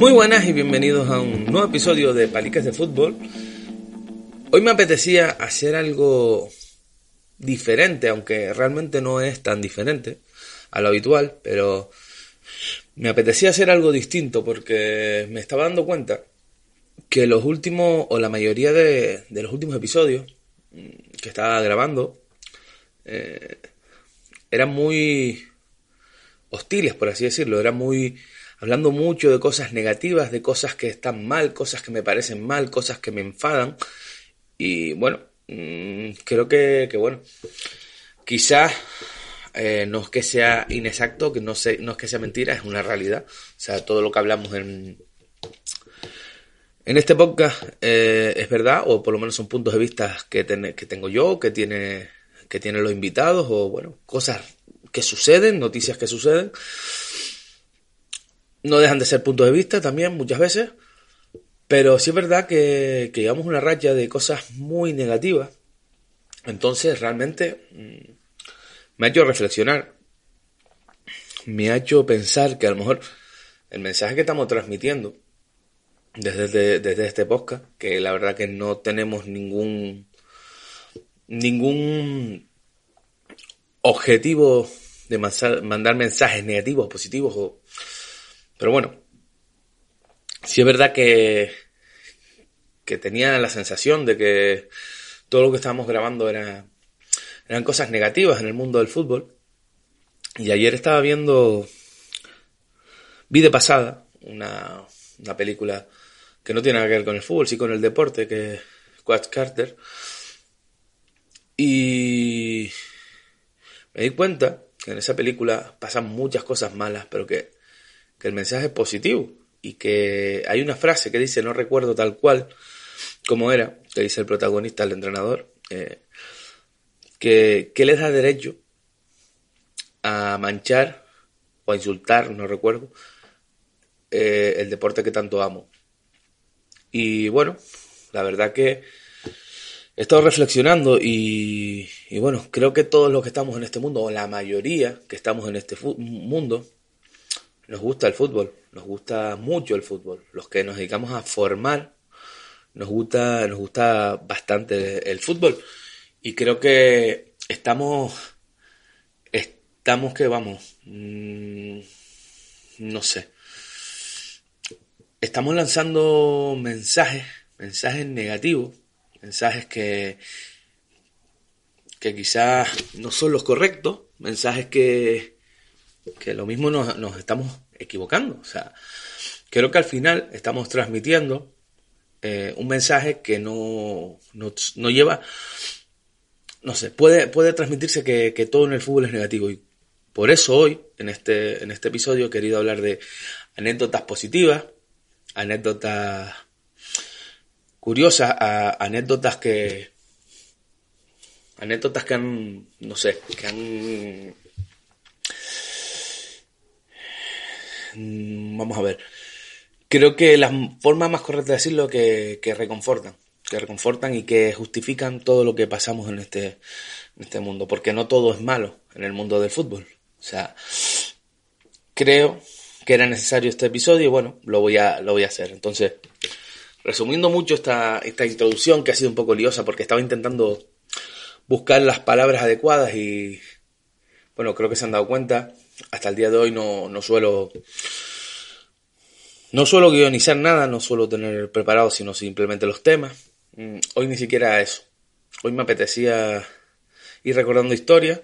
Muy buenas y bienvenidos a un nuevo episodio de Paliques de Fútbol. Hoy me apetecía hacer algo diferente, aunque realmente no es tan diferente a lo habitual, pero me apetecía hacer algo distinto porque me estaba dando cuenta que los últimos, o la mayoría de, los últimos episodios que estaba grabando, eh, eran muy hostiles, por así decirlo, eran muy hablando mucho de cosas negativas, de cosas que están mal, cosas que me parecen mal, cosas que me enfadan. Y bueno, mm, creo que, que bueno, quizás eh, no es que sea inexacto, que no, sé, no es que sea mentira, es una realidad. O sea, todo lo que hablamos en, en este podcast eh, es verdad, o por lo menos son puntos de vista que, ten- que tengo yo, que tiene, que tienen los invitados, o bueno, cosas que suceden, noticias que suceden no dejan de ser puntos de vista también muchas veces, pero sí es verdad que, que llevamos una racha de cosas muy negativas. Entonces realmente mm, me ha hecho reflexionar, me ha hecho pensar que a lo mejor el mensaje que estamos transmitiendo desde, desde este podcast, que la verdad que no tenemos ningún ningún objetivo de mandar mensajes negativos, positivos o pero bueno, sí es verdad que, que tenía la sensación de que todo lo que estábamos grabando era, eran cosas negativas en el mundo del fútbol. Y ayer estaba viendo, vi de pasada una, una película que no tiene nada que ver con el fútbol, sí con el deporte, que es Quad Carter. Y me di cuenta que en esa película pasan muchas cosas malas, pero que que el mensaje es positivo y que hay una frase que dice, no recuerdo tal cual como era, que dice el protagonista, el entrenador, eh, que, que les da derecho a manchar o a insultar, no recuerdo, eh, el deporte que tanto amo. Y bueno, la verdad que he estado reflexionando y, y bueno, creo que todos los que estamos en este mundo, o la mayoría que estamos en este mundo, nos gusta el fútbol, nos gusta mucho el fútbol. Los que nos dedicamos a formar, nos gusta, nos gusta bastante el fútbol. Y creo que estamos, estamos que vamos, mm, no sé. Estamos lanzando mensajes, mensajes negativos, mensajes que, que quizás no son los correctos, mensajes que, que lo mismo nos, estamos equivocando. O sea, creo que al final estamos transmitiendo eh, un mensaje que no, no, no lleva, no sé, puede, puede transmitirse que, que todo en el fútbol es negativo. Y por eso hoy, en este, en este episodio, he querido hablar de anécdotas positivas, anécdotas curiosas, a- anécdotas que, anécdotas que han, no sé, que han Mm, Vamos a ver. Creo que la forma más correcta de decirlo que, que reconfortan. Que reconfortan y que justifican todo lo que pasamos en este, en este mundo. Porque no todo es malo en el mundo del fútbol. O sea, creo que era necesario este episodio y bueno, lo voy a, lo voy a hacer. Entonces, resumiendo mucho esta, esta introducción que ha sido un poco liosa porque estaba intentando buscar las palabras adecuadas y bueno, creo que se han dado cuenta. Hasta el día de hoy no, no suelo. No suelo guionizar nada, no suelo tener preparado, sino simplemente los temas. Mm, Hoy ni siquiera eso. Hoy me apetecía ir recordando historias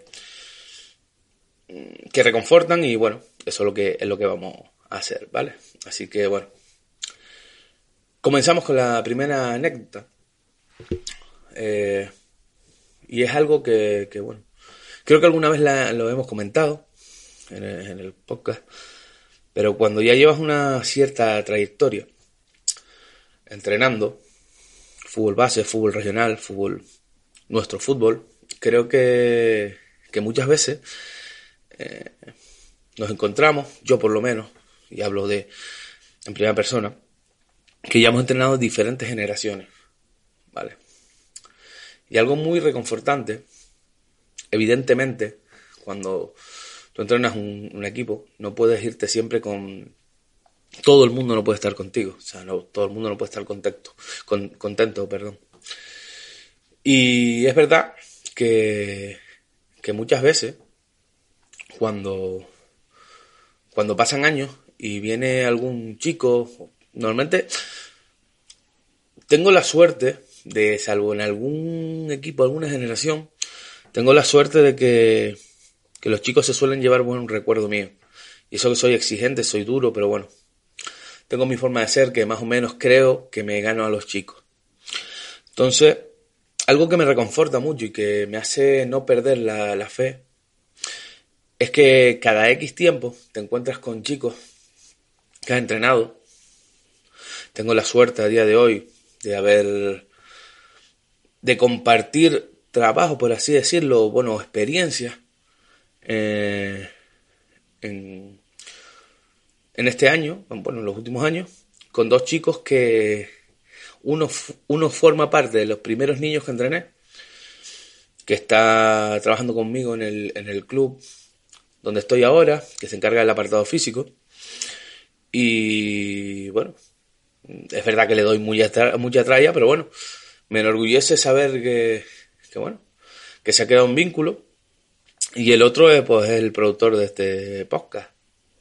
mm, que reconfortan y bueno, eso es lo que es lo que vamos a hacer, ¿vale? Así que bueno. Comenzamos con la primera anécdota. Eh, y es algo que, bueno, creo que alguna vez lo hemos comentado en el, en el podcast, pero cuando ya llevas una cierta trayectoria, entrenando, fútbol base, fútbol regional, fútbol, nuestro fútbol, creo que, que muchas veces eh, nos encontramos, yo por lo menos, y hablo de en primera persona, que ya hemos entrenado diferentes generaciones, ¿vale? Y algo muy reconfortante, evidentemente, cuando tú entrenas un, equipo, no puedes irte siempre con... Todo el mundo no puede estar contigo, o sea, no, todo el mundo no puede estar contento, con, contento, perdón. Y es verdad que, que muchas veces, cuando, cuando pasan años y viene algún chico, normalmente tengo la suerte de, salvo en algún equipo, alguna generación, tengo la suerte de que, que los chicos se suelen llevar buen recuerdo mío. Y eso que soy exigente, soy duro, pero bueno, tengo mi forma de ser que más o menos creo que me gano a los chicos. Entonces, algo que me reconforta mucho y que me hace no perder la, fe es que cada X tiempo te encuentras con chicos que has entrenado. Tengo la suerte a día de hoy de haber, de compartir trabajo, por así decirlo, bueno, experiencia eh, en, este año, bueno, en los últimos años, con dos chicos que uno, uno forma parte de los primeros niños que entrené, que está trabajando conmigo en el, en el club donde estoy ahora, que se encarga del apartado físico. Y bueno, es verdad que le doy mucha, tralla, pero bueno, me enorgullece saber que, que, bueno, que se ha quedado un vínculo. Y el otro es pues el productor de este podcast.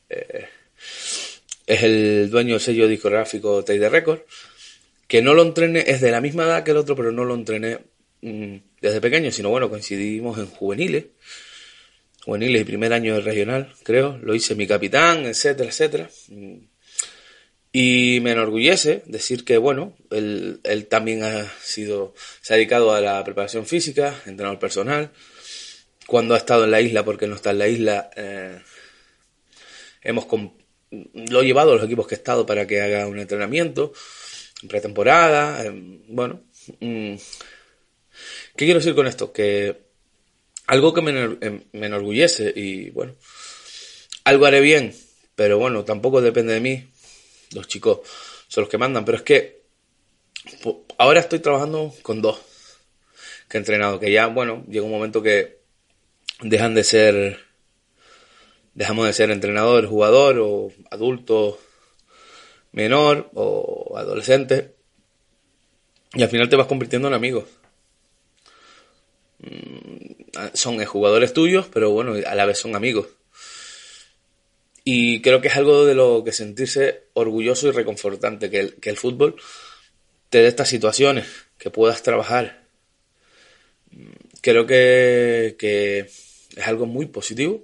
Eh, es el dueño del sello discográfico Teide Record. Que no lo entrené, es de la misma edad que el otro, pero no lo entrené mm, desde pequeño, sino bueno, coincidimos en juveniles. Juveniles y primer año de regional, creo. Lo hice mi capitán, etcétera, etcétera. Mm, y me enorgullece decir que, bueno, él, él, también ha sido, se ha dedicado a la preparación física, entrenador personal. Cuando ha estado en la isla, porque no está en la isla, eh, hemos lo he llevado a los equipos que he estado para que haga un entrenamiento, en pretemporada, eh, bueno. Mm, ¿Qué quiero decir con esto? Que algo que me, em, me enorgullece y, bueno, algo haré bien, pero bueno, tampoco depende de mí, los chicos son los que mandan, pero es que ahora estoy trabajando con dos que he entrenado, que ya, bueno, llega un momento que dejan de ser, dejamos de ser entrenador, jugador o adulto menor o adolescente y al final te vas convirtiendo en amigos. Mm, son jugadores tuyos, pero bueno, a la vez son amigos. Y creo que es algo de lo que sentirse orgulloso y reconfortante, que el, que el fútbol te dé estas situaciones, que puedas trabajar. Creo que, que es algo muy positivo,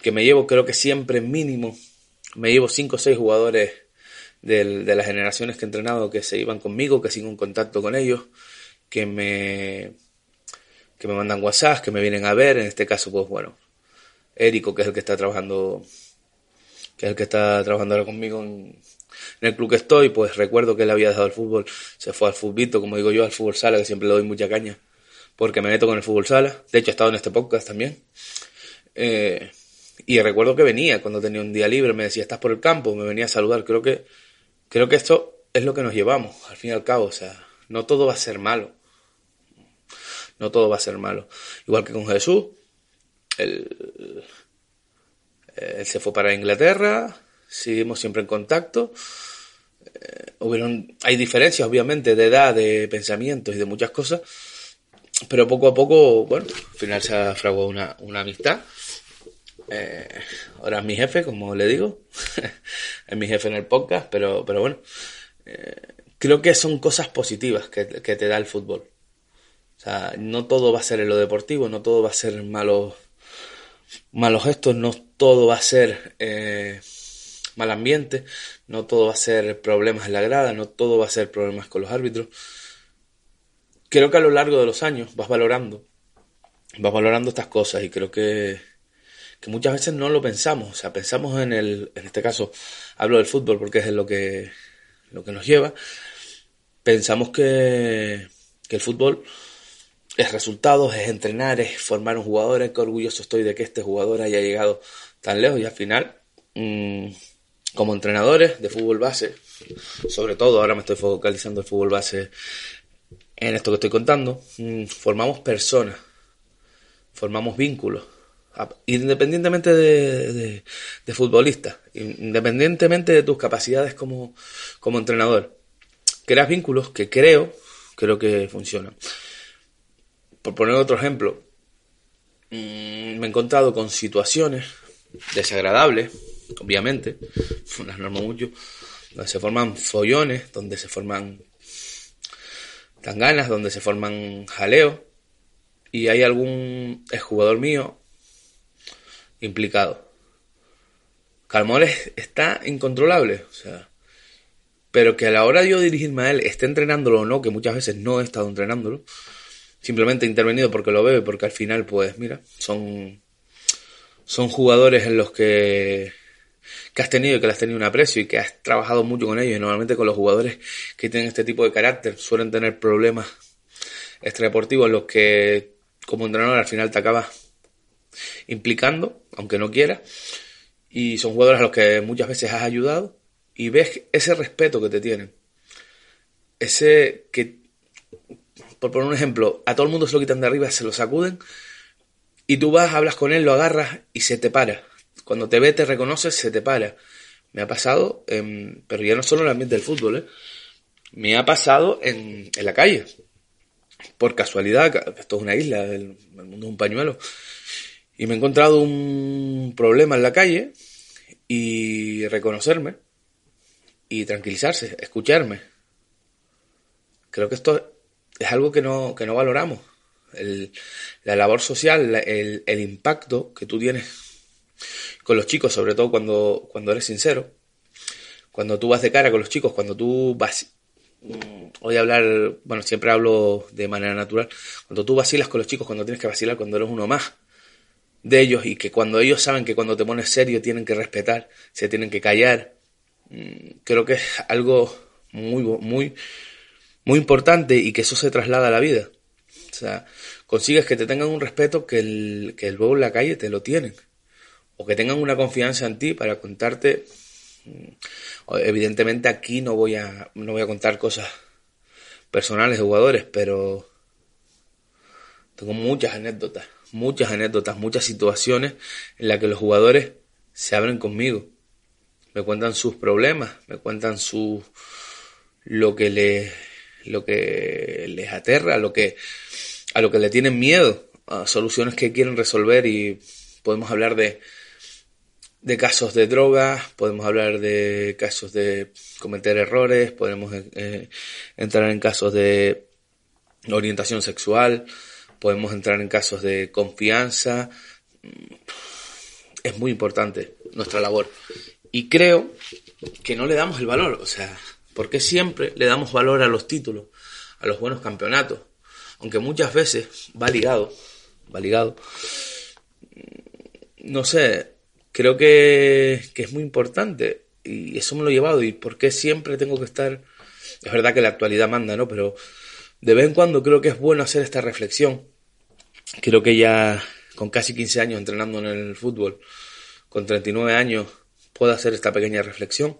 que me llevo, creo que siempre mínimo, me llevo 5 o 6 jugadores de, de las generaciones que he entrenado que se iban conmigo, que sigo en contacto con ellos, que me, que me mandan WhatsApp, que me vienen a ver, en este caso, pues bueno, Érico, que es el que está trabajando que es el que está trabajando ahora conmigo en, el club que estoy, pues recuerdo que él había dejado el fútbol, se fue al futbito, como digo yo, al fútbol sala, que siempre le doy mucha caña, porque me meto con el fútbol sala. De hecho, he estado en este podcast también. Eh, y recuerdo que venía cuando tenía un día libre, me decía, estás por el campo, me venía a saludar. Creo que, creo que esto es lo que nos llevamos, al fin y al cabo. O sea, no todo va a ser malo. No todo va a ser malo. Igual que con Jesús, él se fue para Inglaterra, seguimos siempre en contacto. Eh, hubieron, hay diferencias, obviamente, de edad, de pensamientos y de muchas cosas, pero poco a poco, bueno, al final se ha fraguado una, una amistad. Eh, ahora es mi jefe, como le digo, es mi jefe en el podcast, pero, pero bueno, eh, creo que son cosas positivas que, que te da el fútbol. O sea, no todo va a ser en lo deportivo, no todo va a ser malo malos gestos, no todo va a ser eh, mal ambiente, no todo va a ser problemas en la grada, no todo va a ser problemas con los árbitros. Creo que a lo largo de los años vas valorando, vas valorando estas cosas y creo que, que muchas veces no lo pensamos, o sea, pensamos en el, en este caso, hablo del fútbol porque es lo que, lo que nos lleva, pensamos que, que el fútbol es resultados, es entrenar, es formar un jugador, qué orgulloso estoy de que este jugador haya llegado tan lejos y al final, mm, como entrenadores de fútbol base, sobre todo ahora me estoy focalizando el fútbol base en esto que estoy contando, mm, formamos personas, formamos vínculos, independientemente de, de, futbolista, independientemente de tus capacidades como, como entrenador. Creas vínculos que creo, creo que funcionan por poner otro ejemplo, mm, me he encontrado con situaciones desagradables, obviamente, las normo mucho, donde se forman follones, donde se forman tanganas, donde se forman jaleos, y hay algún exjugador mío implicado. Calmoles está incontrolable, o sea, pero que a la hora de yo dirigirme a él, esté entrenándolo o no, que muchas veces no he estado entrenándolo, simplemente he intervenido porque lo veo porque al final, pues mira, son, son jugadores en los que, que has tenido y que le has tenido un aprecio y que has trabajado mucho con ellos. Y normalmente con los jugadores que tienen este tipo de carácter suelen tener problemas extradeportivos los que como entrenador al final te acabas implicando, aunque no quieras. Y son jugadores a los que muchas veces has ayudado y ves ese respeto que te tienen. Ese que por poner un ejemplo, a todo el mundo se lo quitan de arriba, se lo sacuden, y tú vas, hablas con él, lo agarras y se te para. Cuando te ve, te reconoce, se te para. Me ha pasado, pero ya no solo en el ambiente del fútbol, ¿eh? me ha pasado en, en la calle. Por casualidad, esto es una isla, el, mundo es un pañuelo. Y me he encontrado un problema en la calle y reconocerme y tranquilizarse, escucharme. Creo que esto es algo que no, que no valoramos. La labor social, el, el, impacto que tú tienes con los chicos, sobre todo cuando, cuando eres sincero, cuando tú vas de cara con los chicos, cuando tú vas... Voy a hablar, bueno, siempre hablo de manera natural, cuando tú vacilas con los chicos, cuando tienes que vacilar, cuando eres uno más de ellos y que cuando ellos saben que cuando te pones serio tienen que respetar, se tienen que callar, mm, creo que es algo muy, muy, muy importante y que eso se traslada a la vida. O sea, consigues que te tengan un respeto que el, que en la calle te lo tienen. O que tengan una confianza en ti para contarte. Mm, evidentemente aquí no voy a, no voy a contar cosas personales de jugadores, pero tengo muchas anécdotas, muchas anécdotas, muchas situaciones en las que los jugadores se abren conmigo. Me cuentan sus problemas, me cuentan su lo que les lo que les aterra, lo que, a lo que le tienen miedo, soluciones que quieren resolver y podemos hablar de, de casos de drogas, podemos hablar de casos de cometer errores, podemos eh, entrar en casos de orientación sexual, podemos entrar en casos de confianza. Es muy importante nuestra labor. Y creo que no le damos el valor. O sea, porque siempre le damos valor a los títulos, a los buenos campeonatos, aunque muchas veces va ligado, va ligado. No sé, creo que, que es muy importante y eso me lo he llevado y por qué siempre tengo que estar, es verdad que la actualidad manda, ¿no? Pero de vez en cuando creo que es bueno hacer esta reflexión. Creo que ya con casi 15 años entrenando en el fútbol, con 39 años, puedo hacer esta pequeña reflexión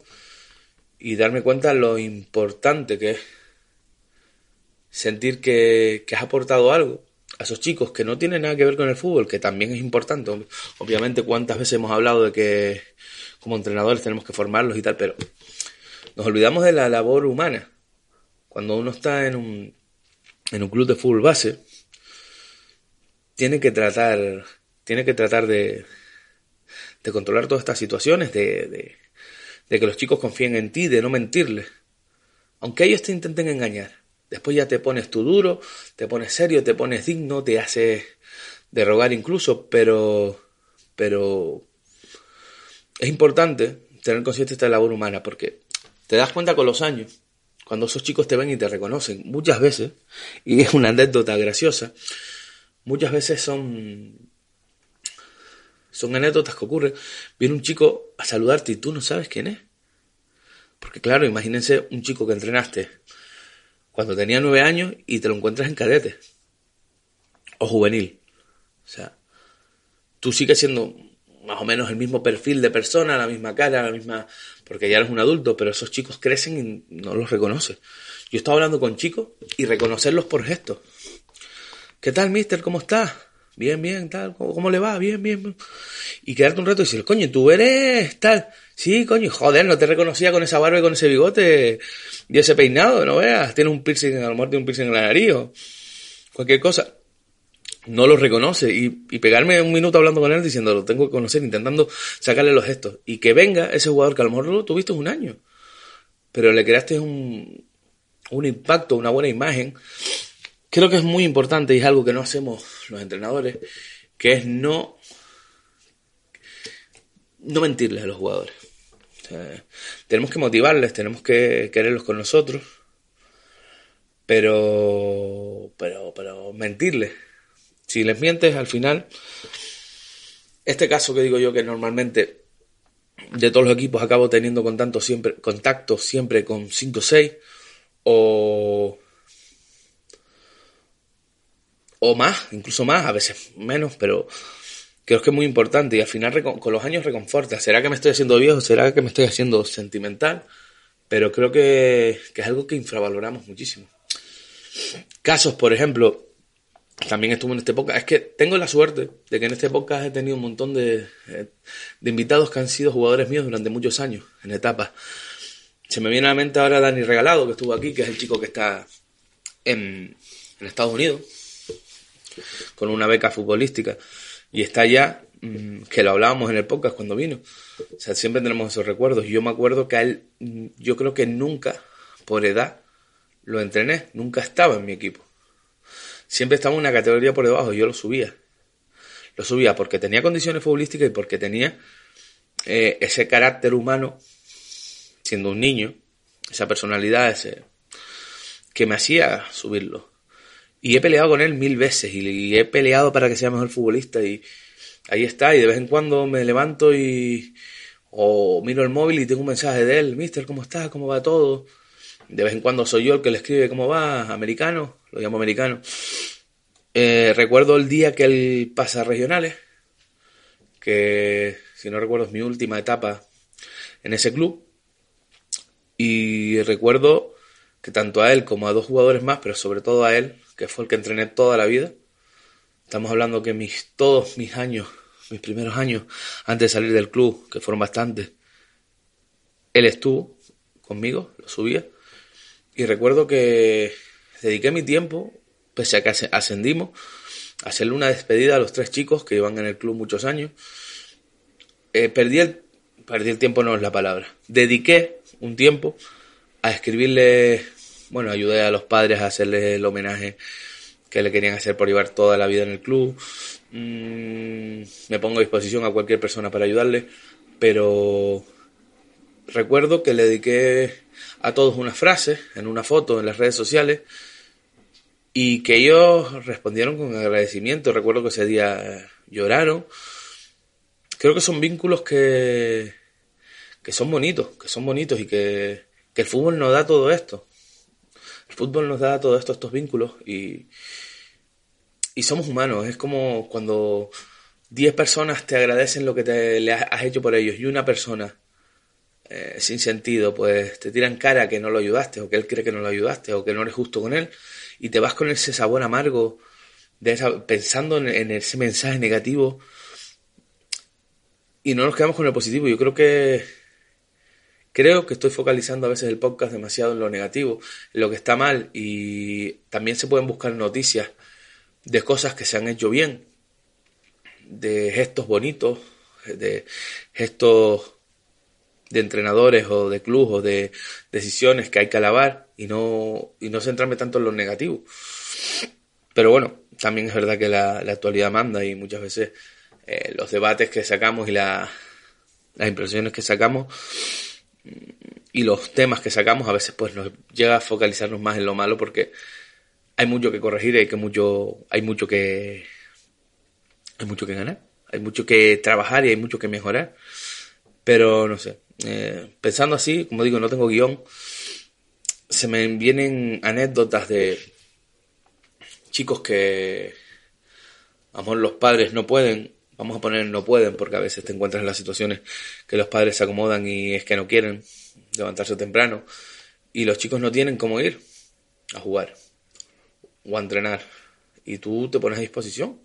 y darme cuenta lo importante que es sentir que, has aportado algo a esos chicos que no tienen nada que ver con el fútbol, que también es importante. Obviamente, cuántas veces hemos hablado de que como entrenadores tenemos que formarlos y tal, pero nos olvidamos de la labor humana. Cuando uno está en un, en un club de fútbol base, tiene que tratar, tiene que tratar de, de controlar todas estas situaciones, de, de que los chicos confíen en ti, de no mentirles. Aunque ellos te intenten engañar. Después ya te pones tú duro, te pones serio, te pones digno, te haces rogar incluso, pero, pero es importante tener consciente de esta labor humana porque te das cuenta con los años, cuando esos chicos te ven y te reconocen, muchas veces, y es una anécdota graciosa, muchas veces son son anécdotas que ocurren. Viene un chico a saludarte y tú no sabes quién es. Porque claro, imagínense un chico que entrenaste cuando tenía nueve años y te lo encuentras en cadete o juvenil. O sea, tú sigues siendo más o menos el mismo perfil de persona, la misma cara, la misma... porque ya eres un adulto, pero esos chicos crecen y no los reconoces. Yo estaba hablando con chicos y reconocerlos por gestos. ¿Qué tal, mister? ¿Cómo estás? Bien, bien, tal. ¿Cómo, le va? Bien, bien. Y quedarte un rato y decir, coño, tú eres tal. Sí, coño, joder, no te reconocía con esa barba y con ese bigote y ese peinado, no veas. Tiene un piercing, a lo mejor tiene un piercing en la nariz o cualquier cosa no lo reconoce y, pegarme un minuto hablando con él diciendo lo tengo que conocer, intentando sacarle los gestos y que venga ese jugador que a lo mejor lo tuviste un año, pero le creaste un, un impacto, una buena imagen. Creo que es muy importante y es algo que no hacemos los entrenadores, que es no, no mentirles a los jugadores. Tenemos que motivarles, tenemos que quererlos con nosotros, pero, pero, pero mentirles. Si les mientes, al final, este caso que digo yo que normalmente de todos los equipos acabo teniendo contacto siempre, contacto siempre con 5 o 6 o, o más, incluso más, a veces menos, pero creo que es muy importante y al final con los años reconforta. ¿Será que me estoy haciendo viejo? ¿Será que me estoy haciendo sentimental? Pero creo que, que es algo que infravaloramos muchísimo. Casos, por ejemplo, también estuvo en este podcast. Es que tengo la suerte de que en este podcast he tenido un montón de, eh, de invitados que han sido jugadores míos durante muchos años, en etapas. Se me viene a la mente ahora Dani Regalado, que estuvo aquí, que es el chico que está en, en Estados Unidos, con una beca futbolística, y está allá, mm, que lo hablábamos en el podcast cuando vino. O sea, siempre tenemos esos recuerdos. Yo me acuerdo que a él, mm, yo creo que nunca, por edad, lo entrené, nunca estaba en mi equipo siempre estaba una categoría por debajo, yo lo subía. Lo subía porque tenía condiciones futbolísticas y porque tenía eh, ese carácter humano, siendo un niño, esa personalidad, ese que me hacía subirlo. Y he peleado con él mil veces y, he peleado para que sea mejor futbolista y ahí está. Y de vez en cuando me levanto y o miro el móvil y tengo un mensaje de él, Mister, ¿cómo estás? ¿Cómo va todo? De vez en cuando soy yo el que le escribe cómo va, americano, lo llamo americano. Eh, recuerdo el día que él pasa a regionales, que si no recuerdo es mi última etapa en ese club. Y recuerdo que tanto a él como a dos jugadores más, pero sobre todo a él, que fue el que entrené toda la vida, estamos hablando que mis, todos mis años, mis primeros años antes de salir del club, que fueron bastantes, él estuvo conmigo, lo subía, y recuerdo que dediqué mi tiempo, pese a que ascendimos, a hacerle una despedida a los tres chicos que iban en el club muchos años. Eh, perdí, el, perdí el tiempo, no es la palabra. Dediqué un tiempo a escribirle, bueno, ayudé a los padres a hacerle el homenaje que le querían hacer por llevar toda la vida en el club. Mm, me pongo a disposición a cualquier persona para ayudarle, pero recuerdo que le dediqué a todos una frase en una foto en las redes sociales y que ellos respondieron con agradecimiento. Recuerdo que ese día lloraron. Creo que son vínculos que, que son bonitos, que son bonitos y que, que el fútbol nos da todo esto. El fútbol nos da todo esto, estos vínculos y, y somos humanos. Es como cuando 10 personas te agradecen lo que te, le has hecho por ellos y una persona eh, sin sentido, pues te tiran cara que no lo ayudaste, o que él cree que no lo ayudaste, o que no eres justo con él, y te vas con ese sabor amargo, de esa, pensando en, ese mensaje negativo, y no nos quedamos con el positivo. Yo creo que creo que estoy focalizando a veces el podcast demasiado en lo negativo, en lo que está mal, y también se pueden buscar noticias de cosas que se han hecho bien, de gestos bonitos, de gestos de entrenadores o de clubes o de decisiones que hay que alabar y no, y no centrarme tanto en lo negativo. Pero bueno, también es verdad que la, actualidad manda y muchas veces eh, los debates que sacamos y las impresiones que sacamos y los temas que sacamos a veces pues nos llega a focalizarnos más en lo malo porque hay mucho que corregir hay que mucho hay mucho que hay mucho que ganar hay mucho que trabajar y hay mucho que mejorar. Pero no sé eh, pensando así, como digo, no tengo guion, se me vienen anécdotas de chicos que, amor, los padres no pueden, vamos a poner no pueden, porque a veces te encuentras en las situaciones que los padres se acomodan y es que no quieren levantarse temprano, y los chicos no tienen cómo ir a jugar o a entrenar, y tú te pones a disposición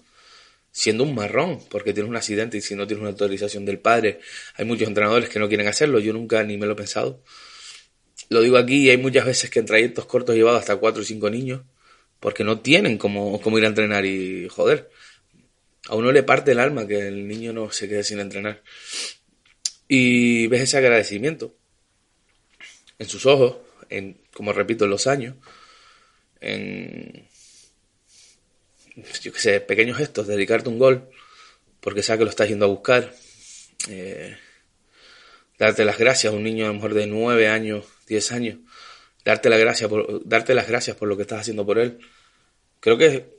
siendo un marrón, porque tienes un accidente y si no tienes una autorización del padre, hay muchos entrenadores que no quieren hacerlo, yo nunca ni me lo he pensado. Lo digo aquí y hay muchas veces que en trayectos cortos he llevado hasta cuatro o cinco niños, porque no tienen cómo, cómo ir a entrenar y joder, a uno le parte el alma que el niño no se quede sin entrenar. Y ves ese agradecimiento en sus ojos, en, como repito, en los años, en, yo qué sé, pequeños gestos, dedicarte un gol, porque sabes que lo estás yendo a buscar, eh, darte las gracias a un niño a lo mejor de nueve años, diez años, darte, la gracia por, darte las gracias por lo que estás haciendo por él. Creo que,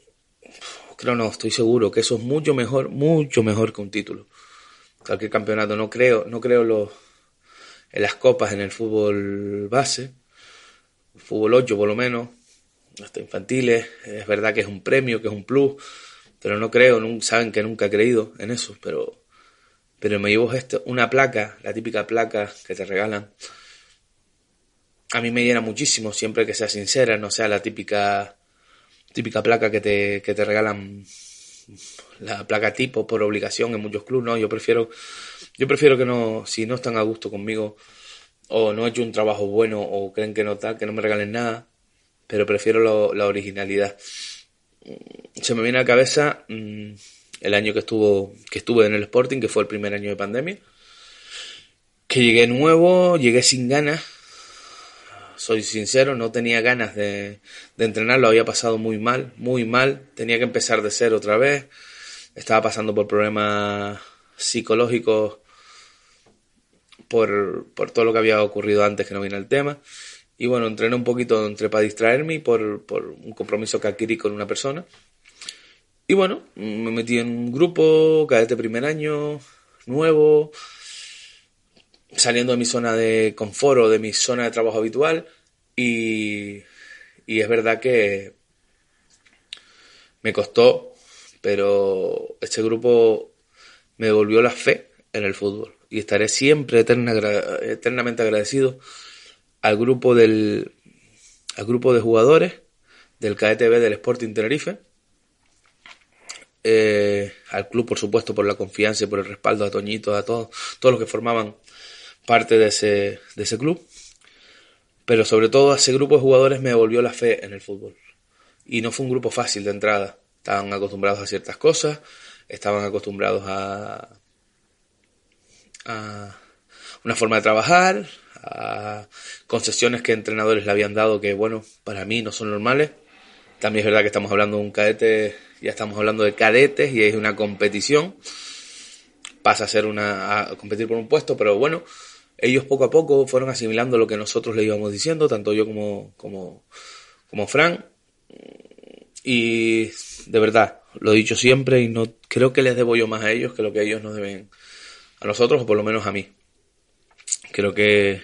creo no, estoy seguro que eso es mucho mejor, mucho mejor que un título. Cualquier campeonato, no creo, no creo los, en las copas en el fútbol base, fútbol 8 por lo menos, hasta infantiles, es verdad que es un premio, que es un plus, pero no creo, saben que nunca he creído en eso, pero, pero me llevo esto, una placa, la típica placa que te regalan. A mí me llena muchísimo, siempre que sea sincera, no sea la típica, típica placa que te, que te regalan la placa tipo por obligación en muchos clubes, no, yo prefiero, yo prefiero que no, si no están a gusto conmigo, o no he hecho un trabajo bueno, o creen que no tal, que no me regalen nada, pero prefiero la originalidad. Se me viene a la cabeza mm, el año que estuvo que estuve en el Sporting, que fue el primer año de pandemia, que llegué nuevo, llegué sin ganas. Soy sincero, no tenía ganas de, de entrenar, lo había pasado muy mal, muy mal. Tenía que empezar de cero otra vez. Estaba pasando por problemas psicológicos por, por todo lo que había ocurrido antes que no vine al tema. Y bueno, entrené un poquito entre para distraerme y por, por un compromiso que adquirí con una persona. Y bueno, me metí en un grupo, cadete primer año, nuevo, saliendo de mi zona de confort o de mi zona de trabajo habitual. Y, y es verdad que me costó, pero este grupo me devolvió la fe en el fútbol. Y estaré siempre eterna, eternamente agradecido al grupo del al grupo de jugadores del KTB del Sporting Tenerife, eh, al club por supuesto por la confianza y por el respaldo a Toñito, a todos, todos los que formaban parte de ese, de ese club, pero sobre todo ese grupo de jugadores me devolvió la fe en el fútbol. Y no fue un grupo fácil de entrada, estaban acostumbrados a ciertas cosas, estaban acostumbrados a, a una forma de trabajar, a concesiones que entrenadores le habían dado que, bueno, para mí no son normales. También es verdad que estamos hablando de un cadete, ya estamos hablando de cadetes y es una competición. Pasa a ser una, a competir por un puesto, pero bueno, ellos poco a poco fueron asimilando lo que nosotros le íbamos diciendo, tanto yo como, como, como Fran. Y de verdad, lo he dicho siempre y no creo que les debo yo más a ellos que lo que ellos nos deben a nosotros, o por lo menos a mí. Creo que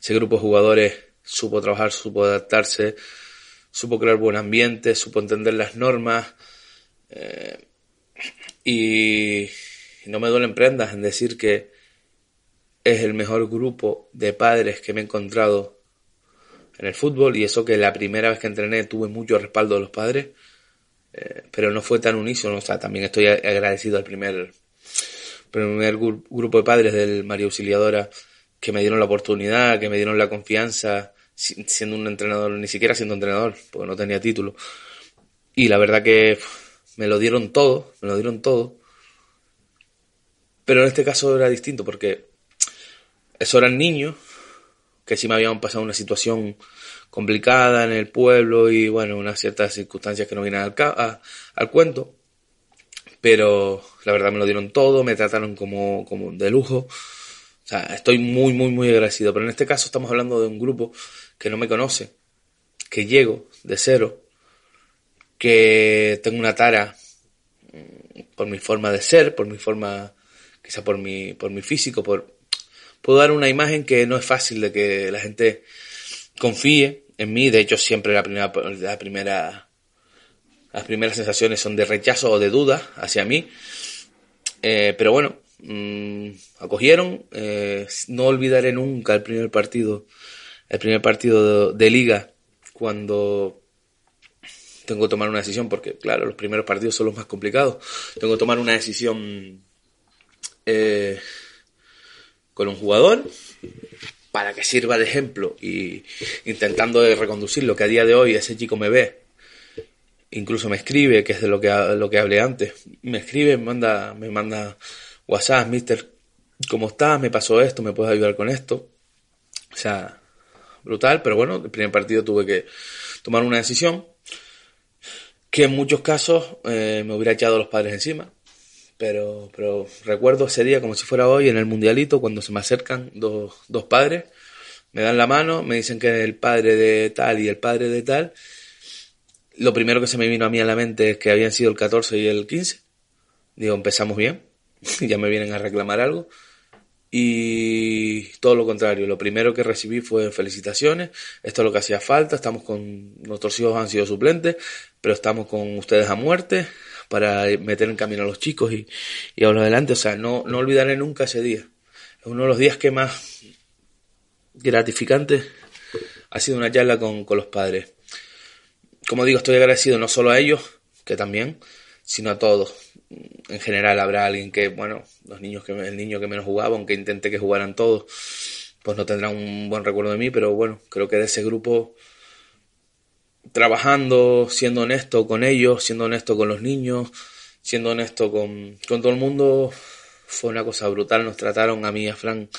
ese grupo de jugadores supo trabajar, supo adaptarse, supo crear buen ambiente, supo entender las normas. Eh, y, no me duelen prendas en decir que es el mejor grupo de padres que me he encontrado en el fútbol y eso que la primera vez que entrené tuve mucho respaldo de los padres, eh, pero no fue tan unísono, o sea, también estoy agradecido al primer, primer grupo de padres del María Auxiliadora que me dieron la oportunidad, que me dieron la confianza, siendo un entrenador, ni siquiera siendo entrenador, porque no tenía título. Y la verdad que me lo dieron todo, me lo dieron todo. Pero en este caso era distinto porque eso eran niños que sí me habían pasado una situación complicada en el pueblo y bueno, unas ciertas circunstancias que no vienen al, al cuento. Pero la verdad me lo dieron todo, me trataron como, como de lujo. O sea, estoy muy, muy, muy agradecido. Pero en este caso estamos hablando de un grupo que no me conoce, que llego de cero, que tengo una tara mm, por mi forma de ser, por mi forma, quizá por mi, por mi físico, por, puedo dar una imagen que no es fácil de que la gente confíe en mí. De hecho, siempre la primera, la las primeras sensaciones son de rechazo o de duda hacia mí. Eh, pero bueno, mmm, acogieron. Eh, no olvidaré nunca el primer partido, el primer partido de, de, liga cuando tengo que tomar una decisión, porque claro, los primeros partidos son los más complicados. Tengo que tomar una decisión eh, con un jugador para que sirva de ejemplo y intentando reconducir lo que a día de hoy ese chico me ve. Incluso me escribe, que es de lo que, lo que hablé antes. Me escribe, me manda, me manda WhatsApp, mister, ¿cómo estás? Me pasó esto, ¿me puedes ayudar con esto? O sea, brutal, pero bueno, el primer partido tuve que tomar una decisión que en muchos casos eh, me hubiera echado los padres encima. Pero, pero recuerdo ese día como si fuera hoy en el mundialito, cuando se me acercan dos, dos padres, me dan la mano, me dicen que el padre de tal y el padre de tal. Lo primero que se me vino a mí a la mente es que habían sido el 14 y el 15. Digo, empezamos bien, ya me vienen a reclamar algo. Y todo lo contrario, lo primero que recibí fue felicitaciones, esto es lo que hacía falta, estamos con, nuestros hijos han sido suplentes, pero estamos con ustedes a muerte para meter en camino a los chicos y, y ahora adelante, o sea, no, no olvidaré nunca ese día. Es uno de los días que más gratificante ha sido una charla con, con los padres. Como digo, estoy agradecido no solo a ellos, que también, sino a todos en general habrá alguien que, bueno, los niños que el niño que menos jugaba, aunque intente que jugaran todos, pues no tendrá un buen recuerdo de mí, pero bueno, creo que de ese grupo trabajando, siendo honesto con ellos, siendo honesto con los niños, siendo honesto con, con todo el mundo, fue una cosa brutal. Nos trataron a mí y a Fran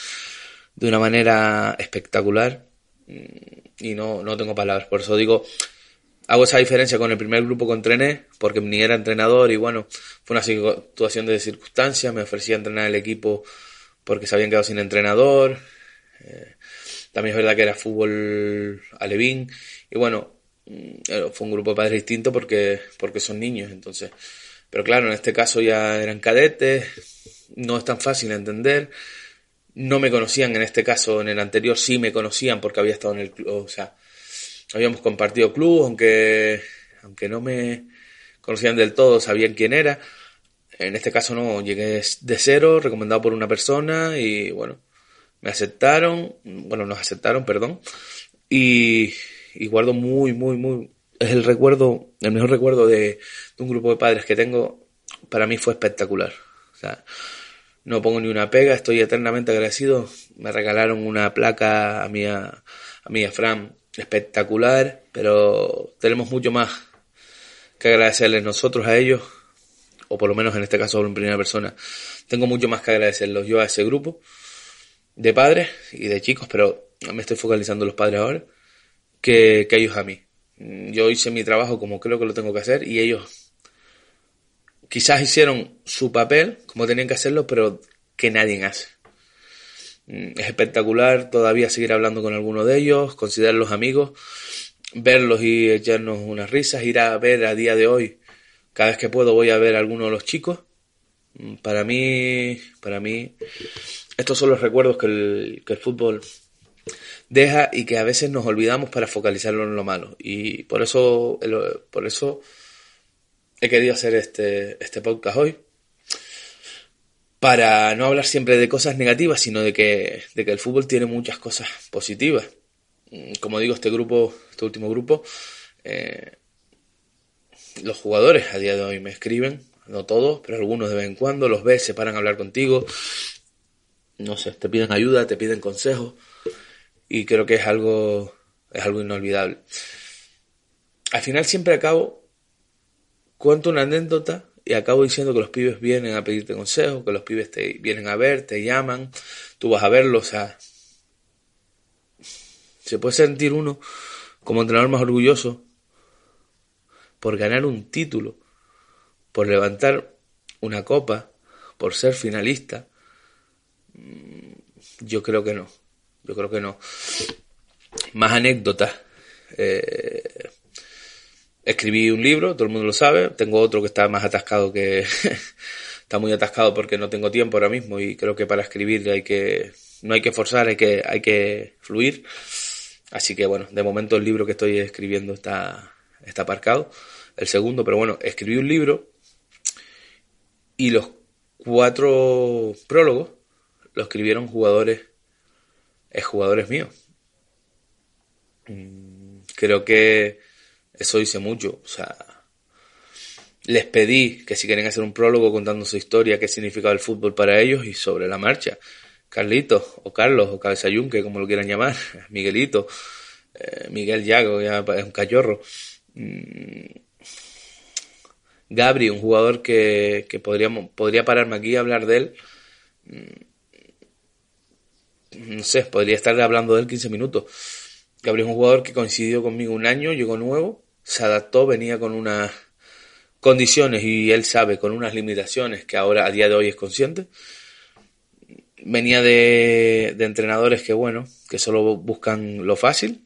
de una manera espectacular y no, no tengo palabras. Por eso digo, hago esa diferencia con el primer grupo que entrené, porque ni era entrenador y bueno, fue una situación de circunstancias, me ofrecía entrenar el equipo porque se habían quedado sin entrenador, eh, también es verdad que era fútbol alevín y bueno, mm, fue un grupo de padres distinto porque, porque son niños, entonces, pero claro, en este caso ya eran cadetes, no es tan fácil entender, no me conocían en este caso, en el anterior sí me conocían porque había estado en el club, o sea, habíamos compartido club, aunque, aunque no me conocían del todo, sabían quién era. En este caso no, llegué de cero, recomendado por una persona y bueno, me aceptaron, bueno, nos aceptaron, perdón, y, y guardo muy, muy, muy, es el recuerdo, el mejor recuerdo de, un grupo de padres que tengo, para mí fue espectacular. O sea, no pongo ni una pega, estoy eternamente agradecido. Me regalaron una placa a mi, a, Fran espectacular, pero tenemos mucho más que agradecerles nosotros a ellos, o por lo menos en este caso en primera persona. Tengo mucho más que agradecerlos yo a ese grupo de padres y de chicos, pero me estoy focalizando los padres ahora, que, ellos a mí. Yo hice mi trabajo como creo que lo tengo que hacer y ellos quizás hicieron su papel como tenían que hacerlo, pero que nadie hace. Mm, es espectacular todavía seguir hablando con alguno de ellos, considerarlos amigos, verlos y echarnos unas risas, ir a ver a día de hoy, cada vez que puedo voy a ver a alguno de los chicos. Mm, para mí, para mí, estos son los recuerdos que el, que el fútbol deja y que a veces nos olvidamos para focalizarlo en lo malo. Y por eso, por eso he querido hacer este, este podcast hoy para no hablar siempre de cosas negativas, sino de que, de que el fútbol tiene muchas cosas positivas. Mm, como digo, este grupo, este último grupo, eh, los jugadores a día de hoy me escriben, no todos, pero algunos de vez en cuando, los ves, se paran a hablar contigo, no sé, te piden ayuda, te piden consejos, y creo que es algo, es algo inolvidable. Al final siempre acabo, cuento una anécdota y acabo diciendo que los pibes vienen a pedirte consejo, que los pibes te vienen a ver, te llaman, tú vas a verlos, o sea, se puede sentir uno como entrenador más orgulloso por ganar un título, por levantar una copa, por ser finalista. Mm, yo creo que no, yo creo que no. Más anécdotas. Eh, Escribí un libro, todo el mundo lo sabe. Tengo otro que está más atascado que... está muy atascado porque no tengo tiempo ahora mismo y creo que para escribir hay que... No hay que forzar, hay que, hay que fluir. Así que bueno, de momento el libro que estoy escribiendo está, está aparcado. El segundo, pero bueno, escribí un libro y los cuatro prólogos lo escribieron jugadores, jugadores míos. Mm, creo que eso dice mucho. O sea, les pedí que si quieren hacer un prólogo contando su historia, qué significaba el fútbol para ellos y sobre la marcha. Carlito, o Carlos, o Cabeza Yunque, como lo quieran llamar, Miguelito, eh, Miguel Yago, ya es un cachorro. Mm, Gabri, un jugador que, que podríamos, podría pararme aquí a hablar de él. Mm, no sé, podría estar hablando de él 15 minutos. Gabri es un jugador que coincidió conmigo un año, llegó nuevo, se adaptó, venía con unas condiciones y él sabe, con unas limitaciones que ahora a día de hoy es consciente venía de, entrenadores que, bueno, que solo buscan lo fácil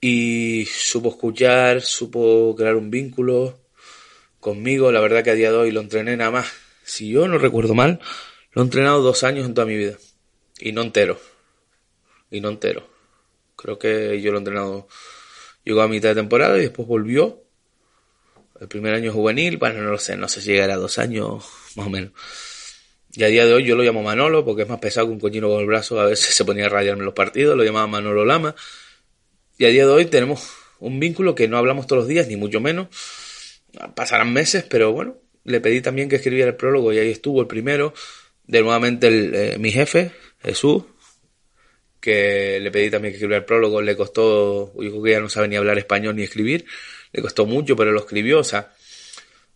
y supo escuchar, supo crear un vínculo conmigo. La verdad que a día de hoy lo entrené nada más. Si yo no recuerdo mal, lo he entrenado dos años en toda mi vida y no entero. Y no entero. Creo que yo lo he entrenado, llegó a mitad de temporada y después volvió. El primer año juvenil, bueno, no lo sé, no sé si llegará a dos años, más o menos. Y a día de hoy yo lo llamo Manolo porque es más pesado que un cochino con el brazo. A veces se ponía a rayarme los partidos, lo llamaba Manolo Lama. Y a día de hoy tenemos un vínculo que no hablamos todos los días, ni mucho menos. Pasarán meses, pero bueno, le pedí también que escribiera el prólogo y ahí estuvo el primero. De nuevamente eh, mi jefe, Jesús, que le pedí también que escribiera el prólogo. Le costó, yo que ya no sabe ni hablar español ni escribir. Le costó mucho, pero lo escribió. O sea,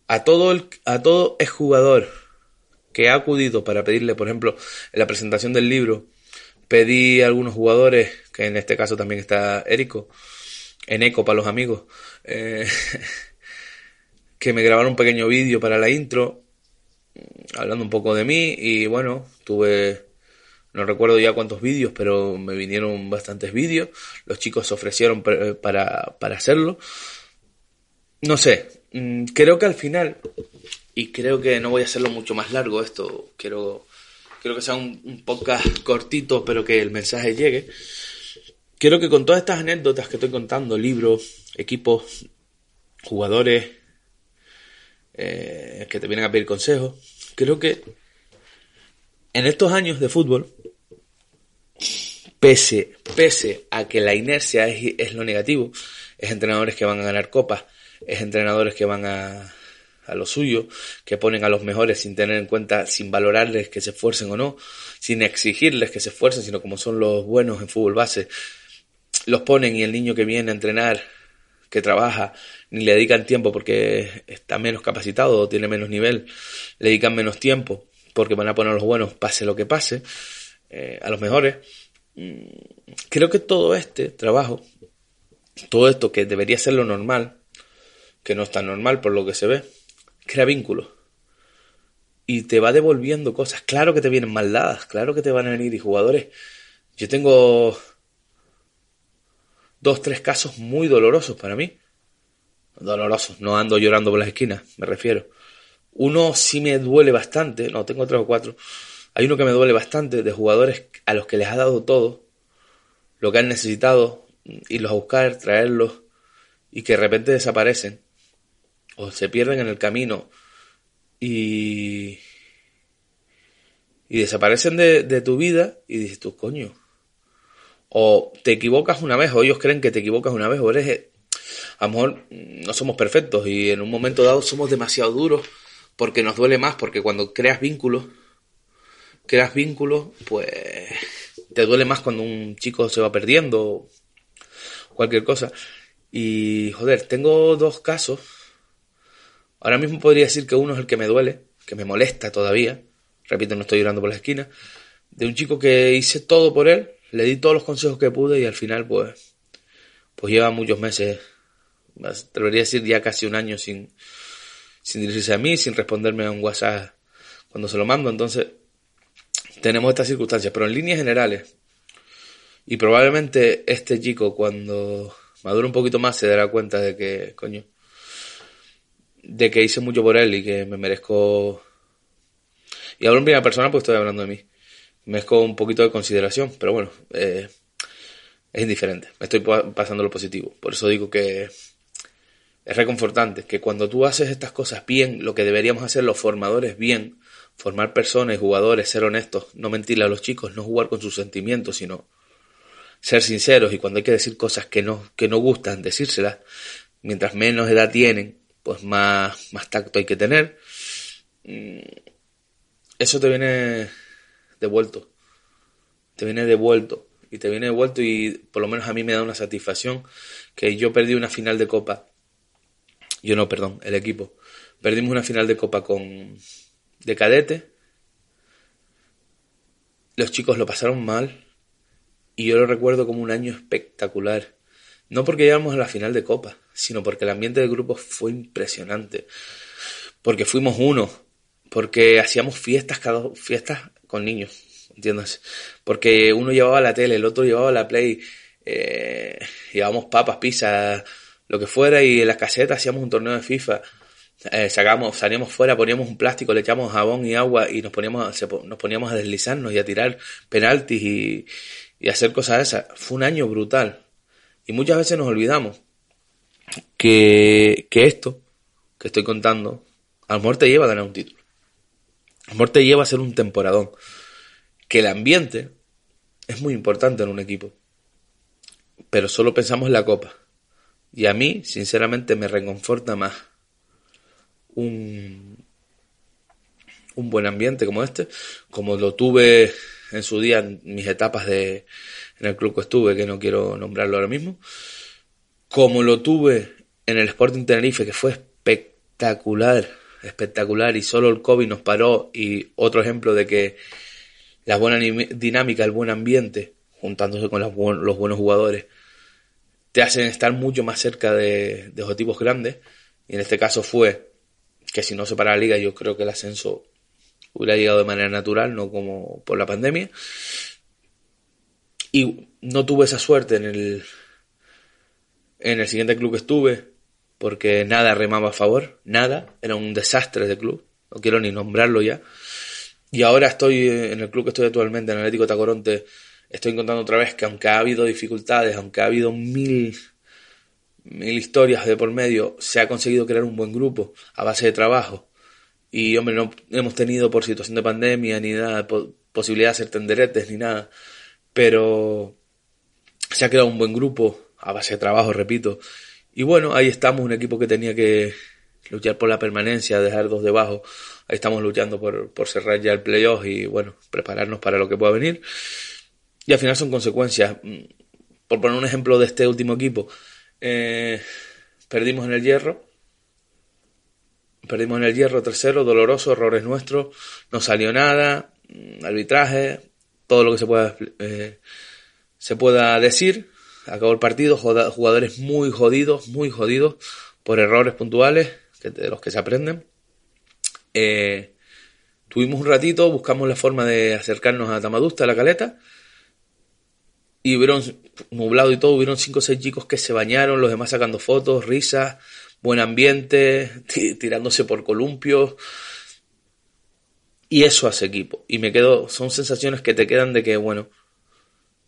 a todo, el, a todo es jugador que ha acudido para pedirle, por ejemplo, en la presentación del libro, pedí a algunos jugadores, que en este caso también está Érico, en eco para los amigos, eh, que me grabaron un pequeño vídeo para la intro, hablando un poco de mí, y bueno, tuve, no recuerdo ya cuántos vídeos, pero me vinieron bastantes vídeos, los chicos se ofrecieron para, para hacerlo, no sé, mm, creo que al final y creo que no voy a hacerlo mucho más largo esto. Quiero, que sea un, podcast cortito, pero que el mensaje llegue. Quiero que con todas estas anécdotas que estoy contando, libros, equipos, jugadores eh, que te vienen a pedir consejos, creo que en estos años de fútbol, pese, pese a que la inercia es, es lo negativo, es entrenadores que van a ganar copas, es entrenadores que van a a lo suyo, que ponen a los mejores sin tener en cuenta, sin valorarles que se esfuercen o no, sin exigirles que se esfuercen, sino como son los buenos en fútbol base, los ponen y el niño que viene a entrenar, que trabaja, ni le dedican tiempo porque está menos capacitado o tiene menos nivel, le dedican menos tiempo porque van a poner a los buenos, pase lo que pase, eh, a los mejores. Mm, creo que todo este trabajo, todo esto que debería ser lo normal, que no es tan normal por lo que se ve, crea vínculos. Y te va devolviendo cosas. Claro que te vienen mal dadas, claro que te van a venir y jugadores. Yo tengo dos, tres casos muy dolorosos para mí. Dolorosos, no ando llorando por las esquinas, me refiero. Uno sí me duele bastante, no, tengo tres o cuatro. Hay uno que me duele bastante de jugadores a los que les ha dado todo, lo que han necesitado, irlos a buscar, traerlos, y que de repente desaparecen o se pierden en el camino y, y desaparecen de, tu vida y dices tú, coño, o te equivocas una vez o ellos creen que te equivocas una vez o eres, a lo mejor no somos perfectos y en un momento dado somos demasiado duros porque nos duele más, porque cuando creas vínculos, creas vínculos, pues te duele más cuando un chico se va perdiendo cualquier cosa. Y joder, tengo dos casos Ahora mismo podría decir que uno es el que me duele, que me molesta todavía. Repito, no estoy llorando por la esquina. De un chico que hice todo por él, le di todos los consejos que pude y al final, pues, pues lleva muchos meses, debería decir ya casi un año sin, sin dirigirse a mí, sin responderme a un WhatsApp cuando se lo mando. Entonces, tenemos estas circunstancias, pero en líneas generales, y probablemente este chico cuando madure un poquito más se dará cuenta de que, coño, de que hice mucho por él y que me merezco... Y hablo en primera persona pues estoy hablando de mí. Me merezco un poquito de consideración, pero bueno, eh, es indiferente. Estoy pasando lo positivo. Por eso digo que es reconfortante, que cuando tú haces estas cosas bien, lo que deberíamos hacer los formadores bien, formar personas, jugadores, ser honestos, no mentirle a los chicos, no jugar con sus sentimientos, sino ser sinceros y cuando hay que decir cosas que no, que no gustan, decírselas, mientras menos edad tienen, pues más, más tacto hay que tener. Mm, eso te viene devuelto. Te viene devuelto. Y te viene devuelto y por lo menos a mí me da una satisfacción que yo perdí una final de copa. Yo no, perdón, el equipo. Perdimos una final de copa con de cadete. Los chicos lo pasaron mal y yo lo recuerdo como un año espectacular. No porque llegamos a la final de Copa, sino porque el ambiente del grupo fue impresionante. Porque fuimos uno, porque hacíamos fiestas, cada, fiestas con niños, ¿entiendes? Porque uno llevaba la tele, el otro llevaba la play, eh, llevábamos papas, pizza, lo que fuera, y en las casetas hacíamos un torneo de FIFA. Eh, sacamos, salíamos fuera, poníamos un plástico, le echamos jabón y agua y nos poníamos, nos poníamos a deslizarnos y a tirar penaltis y, y hacer cosas esas. Fue un año brutal. Y muchas veces nos olvidamos que, que esto que estoy contando, a lo mejor te lleva a ganar un título. A lo mejor te lleva a ser un temporadón. Que el ambiente es muy importante en un equipo. Pero solo pensamos en la copa. Y a mí, sinceramente, me reconforta más un, un buen ambiente como este, como lo tuve en su día, en mis etapas de, en el club que estuve, que no quiero nombrarlo ahora mismo, como lo tuve en el Sporting Tenerife, que fue espectacular, espectacular, y solo el COVID nos paró, y otro ejemplo de que la buena dinámica, el buen ambiente, juntándose con los buenos jugadores, te hacen estar mucho más cerca de, de objetivos grandes, y en este caso fue que si no se para la liga, yo creo que el ascenso hubiera llegado de manera natural, no como por la pandemia. Y no tuve esa suerte en el, en el siguiente club que estuve, porque nada remaba a favor, nada, era un desastre de club, no quiero ni nombrarlo ya. Y ahora estoy en el club que estoy actualmente, en Atlético Tacoronte, estoy encontrando otra vez que aunque ha habido dificultades, aunque ha habido mil, mil historias de por medio, se ha conseguido crear un buen grupo a base de trabajo y, hombre, no hemos tenido por situación de pandemia ni nada, posibilidad de hacer tenderetes ni nada. Pero se ha creado un buen grupo a base de trabajo, repito. Y bueno, ahí estamos, un equipo que tenía que luchar por la permanencia, dejar dos debajo. Ahí estamos luchando por, por cerrar ya el playoff y bueno, prepararnos para lo que pueda venir. Y al final son consecuencias. Por poner un ejemplo de este último equipo, eh, perdimos en el hierro Perdimos en el hierro tercero, doloroso, errores nuestros, no salió nada, mm, arbitraje, todo lo que se pueda, eh, se pueda decir. Acabó el partido, jugadores muy jodidos, muy jodidos por errores puntuales de los que se aprenden. Eh, tuvimos un ratito, buscamos la forma de acercarnos a Tamadusta, a la caleta, y hubieron, nublado y todo, hubieron cinco o seis chicos que se bañaron, los demás sacando fotos, risas, buen ambiente, tirándose por columpios. Y eso hace equipo. Y me quedo, son sensaciones que te quedan de que, bueno,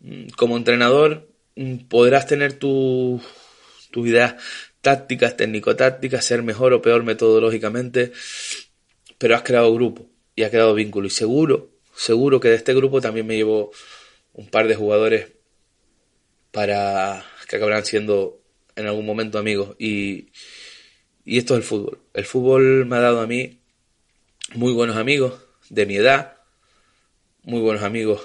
mm, como entrenador mm, podrás tener tus ideas tácticas, técnico-tácticas, ser mejor o peor metodológicamente, pero has creado grupo y has creado vínculo. Y seguro, seguro que de este grupo también me llevo un par de jugadores para que acabarán siendo en algún momento amigos. Y, y esto es el fútbol. El fútbol me ha dado a mí muy buenos amigos de mi edad, muy buenos amigos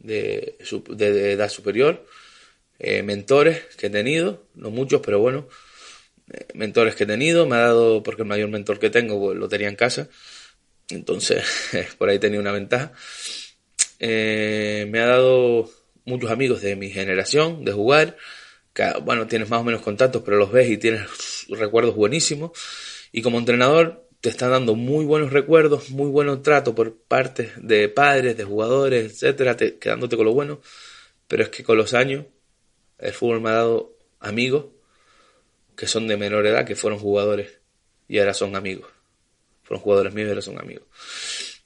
de, de, edad superior, eh, mentores que he tenido, no muchos, pero bueno, eh, mentores que he tenido, me ha dado, porque el mayor mentor que tengo pues, lo tenía en casa, entonces por ahí tenía una ventaja. Eh, me ha dado muchos amigos de mi generación, de jugar, bueno, tienes más o menos contactos, pero los ves y tienes recuerdos buenísimos. Y como entrenador te están dando muy buenos recuerdos, muy buen trato por parte de padres, de jugadores, etcétera, quedándote con lo bueno. Pero es que con los años el fútbol me ha dado amigos que son de menor edad, que fueron jugadores y ahora son amigos. Fueron jugadores míos y ahora son amigos.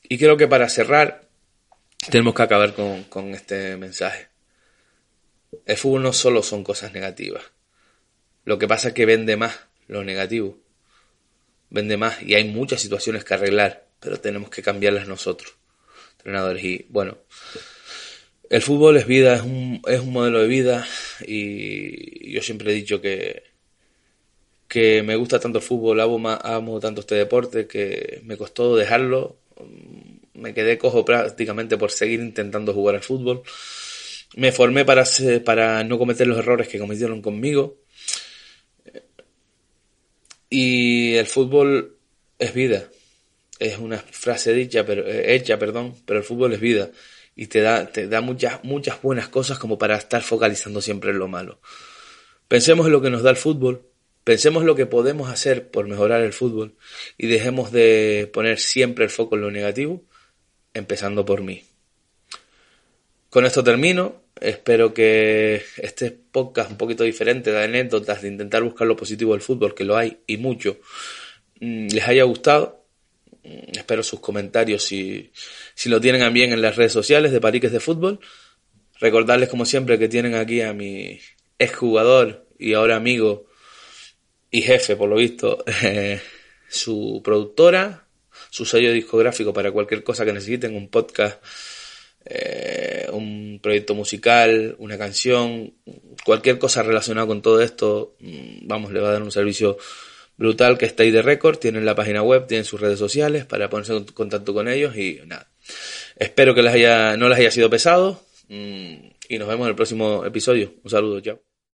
Y creo que para cerrar tenemos que acabar con, con este mensaje. El fútbol no solo son cosas negativas. Lo que pasa es que vende más lo negativo. Vende más y hay muchas situaciones que arreglar, pero tenemos que cambiarlas nosotros, entrenadores. Y bueno, el fútbol es vida, es un, es un modelo de vida y yo siempre he dicho que, que me gusta tanto el fútbol, amo, amo tanto este deporte que me costó dejarlo. Me quedé cojo prácticamente por seguir intentando jugar al fútbol. Me formé para, para no cometer los errores que cometieron conmigo. Y el fútbol es vida. Es una frase dicha, pero, eh, hecha, perdón, pero el fútbol es vida y te da, te da muchas, muchas buenas cosas como para estar focalizando siempre en lo malo. Pensemos en lo que nos da el fútbol, pensemos lo que podemos hacer por mejorar el fútbol y dejemos de poner siempre el foco en lo negativo, empezando por mí. Con esto termino. Espero que este podcast un poquito diferente de anécdotas, de intentar buscar lo positivo del fútbol, que lo hay y mucho, mm, les haya gustado Mm, espero sus comentarios si, si lo tienen bien en las redes sociales de Pariques de Fútbol. Recordarles como siempre que tienen aquí a mi exjugador y ahora amigo y jefe, por lo visto, su productora, su sello discográfico para cualquier cosa que necesiten, un podcast, eh, un proyecto musical, una canción, cualquier cosa relacionada con todo esto, mm, vamos, le va a dar un servicio brutal que está ahí de récord. Tienen la página web, tienen sus redes sociales para ponerse en contacto con ellos y nada. Espero que les haya, no les haya sido pesado mm, y nos vemos en el próximo episodio. Un saludo, chao.